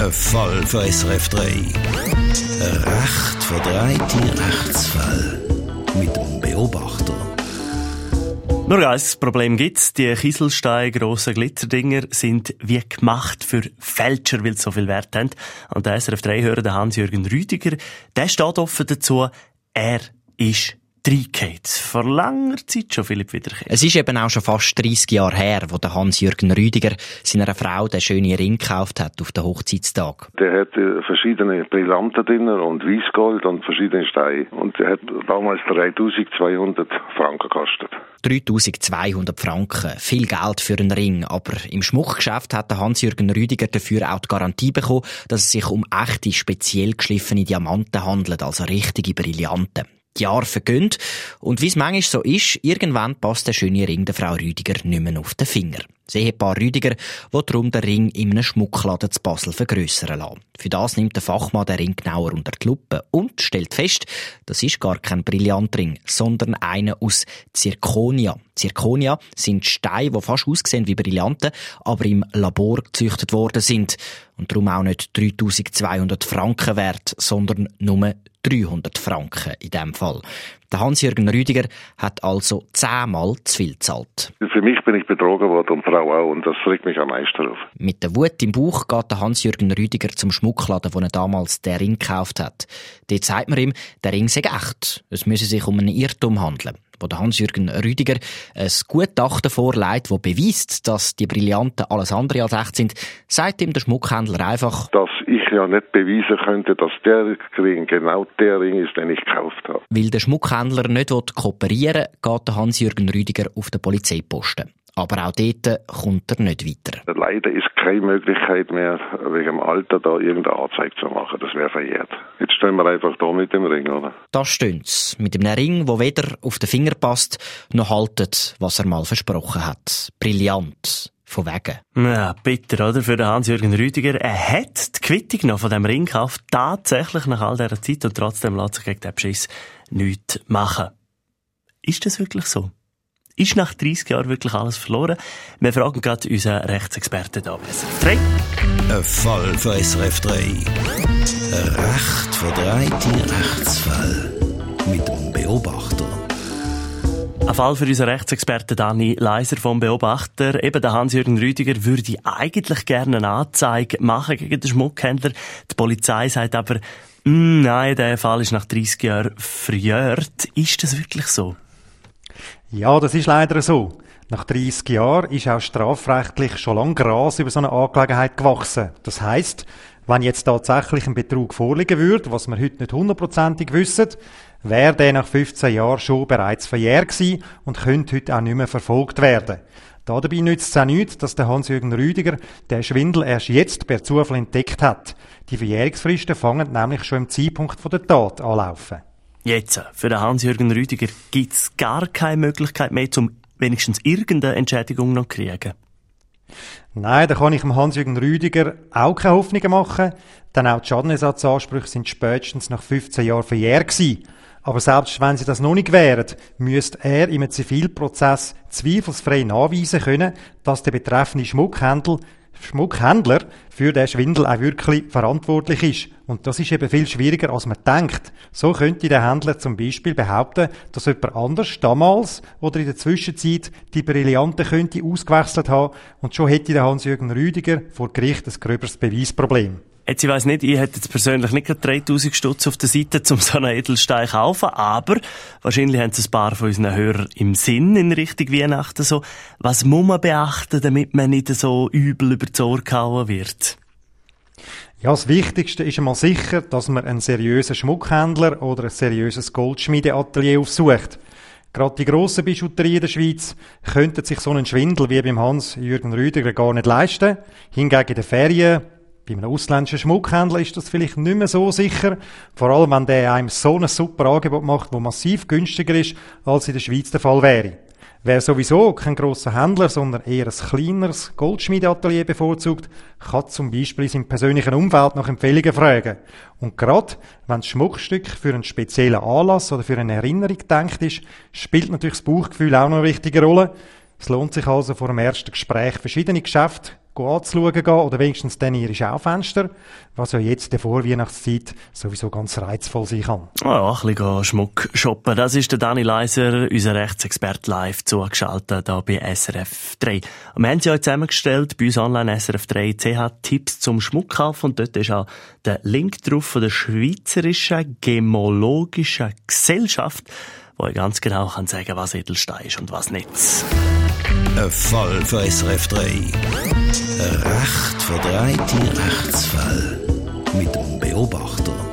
Ein Fall für SRF 3. Ein recht verdrehte Rechtsfall. Mit dem Beobachter. Nur ein Problem gibt's. Die Kieselsteine grossen Glitzerdinger sind wie gemacht für Fälscher, weil sie so viel Wert haben. Und der SRF 3-Hörer, Hans-Jürgen Rüdiger, der steht offen dazu, er ist reingeht. Vor langer Zeit schon, Philipp Wiederkehr. Es ist eben auch schon fast 30 Jahre her, wo der Hans-Jürgen Rüdiger seiner Frau den schönen Ring gekauft hat auf den Hochzeitstag. Der hat verschiedene Brillanten drin und Weißgold und verschiedene Steine. Und der hat damals 3200 Franken gekostet. 3200 Franken. Viel Geld für einen Ring. Aber im Schmuckgeschäft hat der Hans-Jürgen Rüdiger dafür auch die Garantie bekommen, dass es sich um echte, speziell geschliffene Diamanten handelt, also richtige Brillanten. Die Jahre vergehen und wie es manchmal so ist, irgendwann passt der schöne Ring der Frau Rüdiger nicht mehr auf den Finger. Das Ehepaar Rüdiger will darum den Ring in einem Schmuckladen zu Basel vergrössern lassen. Für das nimmt der Fachmann den Ring genauer unter die Lupe und stellt fest, das ist gar kein Brillantring, sondern einer aus Zirconia. Zirconia sind Steine, die fast aussehen wie Brillanten, aber im Labor gezüchtet worden sind. Und darum auch nicht 3200 Franken wert, sondern nur 300 Franken in dem Fall. Der Hans-Jürgen Rüdiger hat also zehnmal zu viel gezahlt. Für mich bin ich betrogen worden und Frau auch und das regt mich am meisten auf. Mit der Wut im Bauch geht der Hans-Jürgen Rüdiger zum Schmuckladen, wo er damals den Ring gekauft hat. Dort sagt man ihm, der Ring sei echt. Es müsse sich um einen Irrtum handeln wo der Hans-Jürgen Rüdiger ein Gutachten vorlegt, wo beweist, dass die Brillanten alles andere als echt sind, sagt ihm der Schmuckhändler einfach, dass ich ja nicht beweisen könnte, dass der Ring genau der Ring ist, den ich gekauft habe. Weil der Schmuckhändler nicht kooperieren will, geht der Hans-Jürgen Rüdiger auf den Polizeiposten. Aber auch dort kommt er nicht weiter. Leider ist keine Möglichkeit mehr, wegen dem Alter da irgendeine Anzeige zu machen. Das wäre verjährt. Jetzt stehen wir einfach da mit dem Ring, oder? Da steht's. Mit einem Ring, der weder auf den Finger passt, noch haltet, was er mal versprochen hat. Brillant. Von wegen. Ja, bitter, oder? Für den Hans-Jürgen Rüdiger. Er hat die Quittung noch von dem Ring gekauft. Tatsächlich nach all dieser Zeit. Und trotzdem lässt sich gegen den Beschiss nichts machen. Ist das wirklich so? Ist nach 30 Jahren wirklich alles verloren? Wir fragen gerade unseren Rechtsexperten da 3. Ein Fall für SRF 3. Ein recht verdrehte Rechtsfall. Mit dem Beobachter. Ein Fall für unseren Rechtsexperten Dani Leiser vom Beobachter. Eben der Hans-Jürgen Rüdiger würde eigentlich gerne eine Anzeige machen gegen den Schmuckhändler. Die Polizei sagt aber, mm, nein, der Fall ist nach 30 Jahren verjährt. Ist das wirklich so? Ja, das ist leider so. Nach 30 Jahren ist auch strafrechtlich schon lang Gras über so eine Angelegenheit gewachsen. Das heißt, wenn jetzt tatsächlich ein Betrug vorliegen würde, was wir heute nicht hundertprozentig wissen, wäre der nach 15 Jahren schon bereits verjährt gewesen und könnte heute auch nicht mehr verfolgt werden. Dabei nützt es auch nichts, dass der Hans-Jürgen Rüdiger den Schwindel erst jetzt per Zufall entdeckt hat. Die Verjährungsfristen fangen nämlich schon im Zeitpunkt der Tat anlaufen. Jetzt, für den Hans-Jürgen Rüdiger, gibt es gar keine Möglichkeit mehr, um wenigstens irgendeine Entschädigung noch zu kriegen. Nein, da kann ich dem Hans-Jürgen Rüdiger auch keine Hoffnungen machen, denn auch die Schadenersatzansprüche sind spätestens nach 15 Jahren verjährt gewesen. Aber selbst wenn sie das noch nicht wären, müsste er im Zivilprozess zweifelsfrei nachweisen können, dass der betreffende Schmuckhändler Schmuckhändler für den Schwindel auch wirklich verantwortlich ist. Und das ist eben viel schwieriger, als man denkt. So könnte der Händler zum Beispiel behaupten, dass jemand anders damals oder in der Zwischenzeit die Brillanten könnte ausgewechselt haben und schon hätte der Hans-Jürgen Rüdiger vor Gericht ein gröberes Beweisproblem. Jetzt, ich weiss nicht, ich hätte jetzt persönlich nicht gerade 3000 Stutz auf der Seite, um so einen Edelstein zu kaufen, aber wahrscheinlich haben es ein paar von unseren Hörern im Sinn in Richtung Weihnachten so. Was muss man beachten, damit man nicht so übel über die Ohren gehauen wird? Ja, das Wichtigste ist einmal sicher, dass man einen seriösen Schmuckhändler oder ein seriöses Goldschmiedeatelier aufsucht. Gerade die grossen Bijouterien der Schweiz könnten sich so einen Schwindel wie beim Hans-Jürgen Rüdiger gar nicht leisten. Hingegen in den Ferien bei einem ausländischen Schmuckhändler ist das vielleicht nicht mehr so sicher. Vor allem, wenn der einem so ein super Angebot macht, das massiv günstiger ist, als in der Schweiz der Fall wäre. Wer sowieso kein grosser Händler, sondern eher ein kleineres Goldschmiedeatelier bevorzugt, kann zum Beispiel in seinem persönlichen Umfeld nach Empfehlungen fragen. Und gerade wenn das Schmuckstück für einen speziellen Anlass oder für eine Erinnerung gedacht ist, spielt natürlich das Bauchgefühl auch noch eine wichtige Rolle. Es lohnt sich also vor dem ersten Gespräch verschiedene Geschäfte anzuschauen gehen oder wenigstens dann ihre Schaufenster, was ja jetzt der Vorweihnachtszeit sowieso ganz reizvoll sein kann. Ja, ein bisschen Schmuck shoppen. Das ist der Dani Leiser, unser Rechtsexperte live zugeschaltet hier bei SRF 3. Und wir haben sie euch zusammengestellt bei uns online SRF 3 CH Tipps zum Schmuckkauf und dort ist auch der Link drauf von der Schweizerischen Gemologischen Gesellschaft, wo ich ganz genau kann sagen, was Edelstein ist und was nicht. Ein Fall für SRF 3. Ein recht verdrehte Rechtsfall mit dem Beobachter.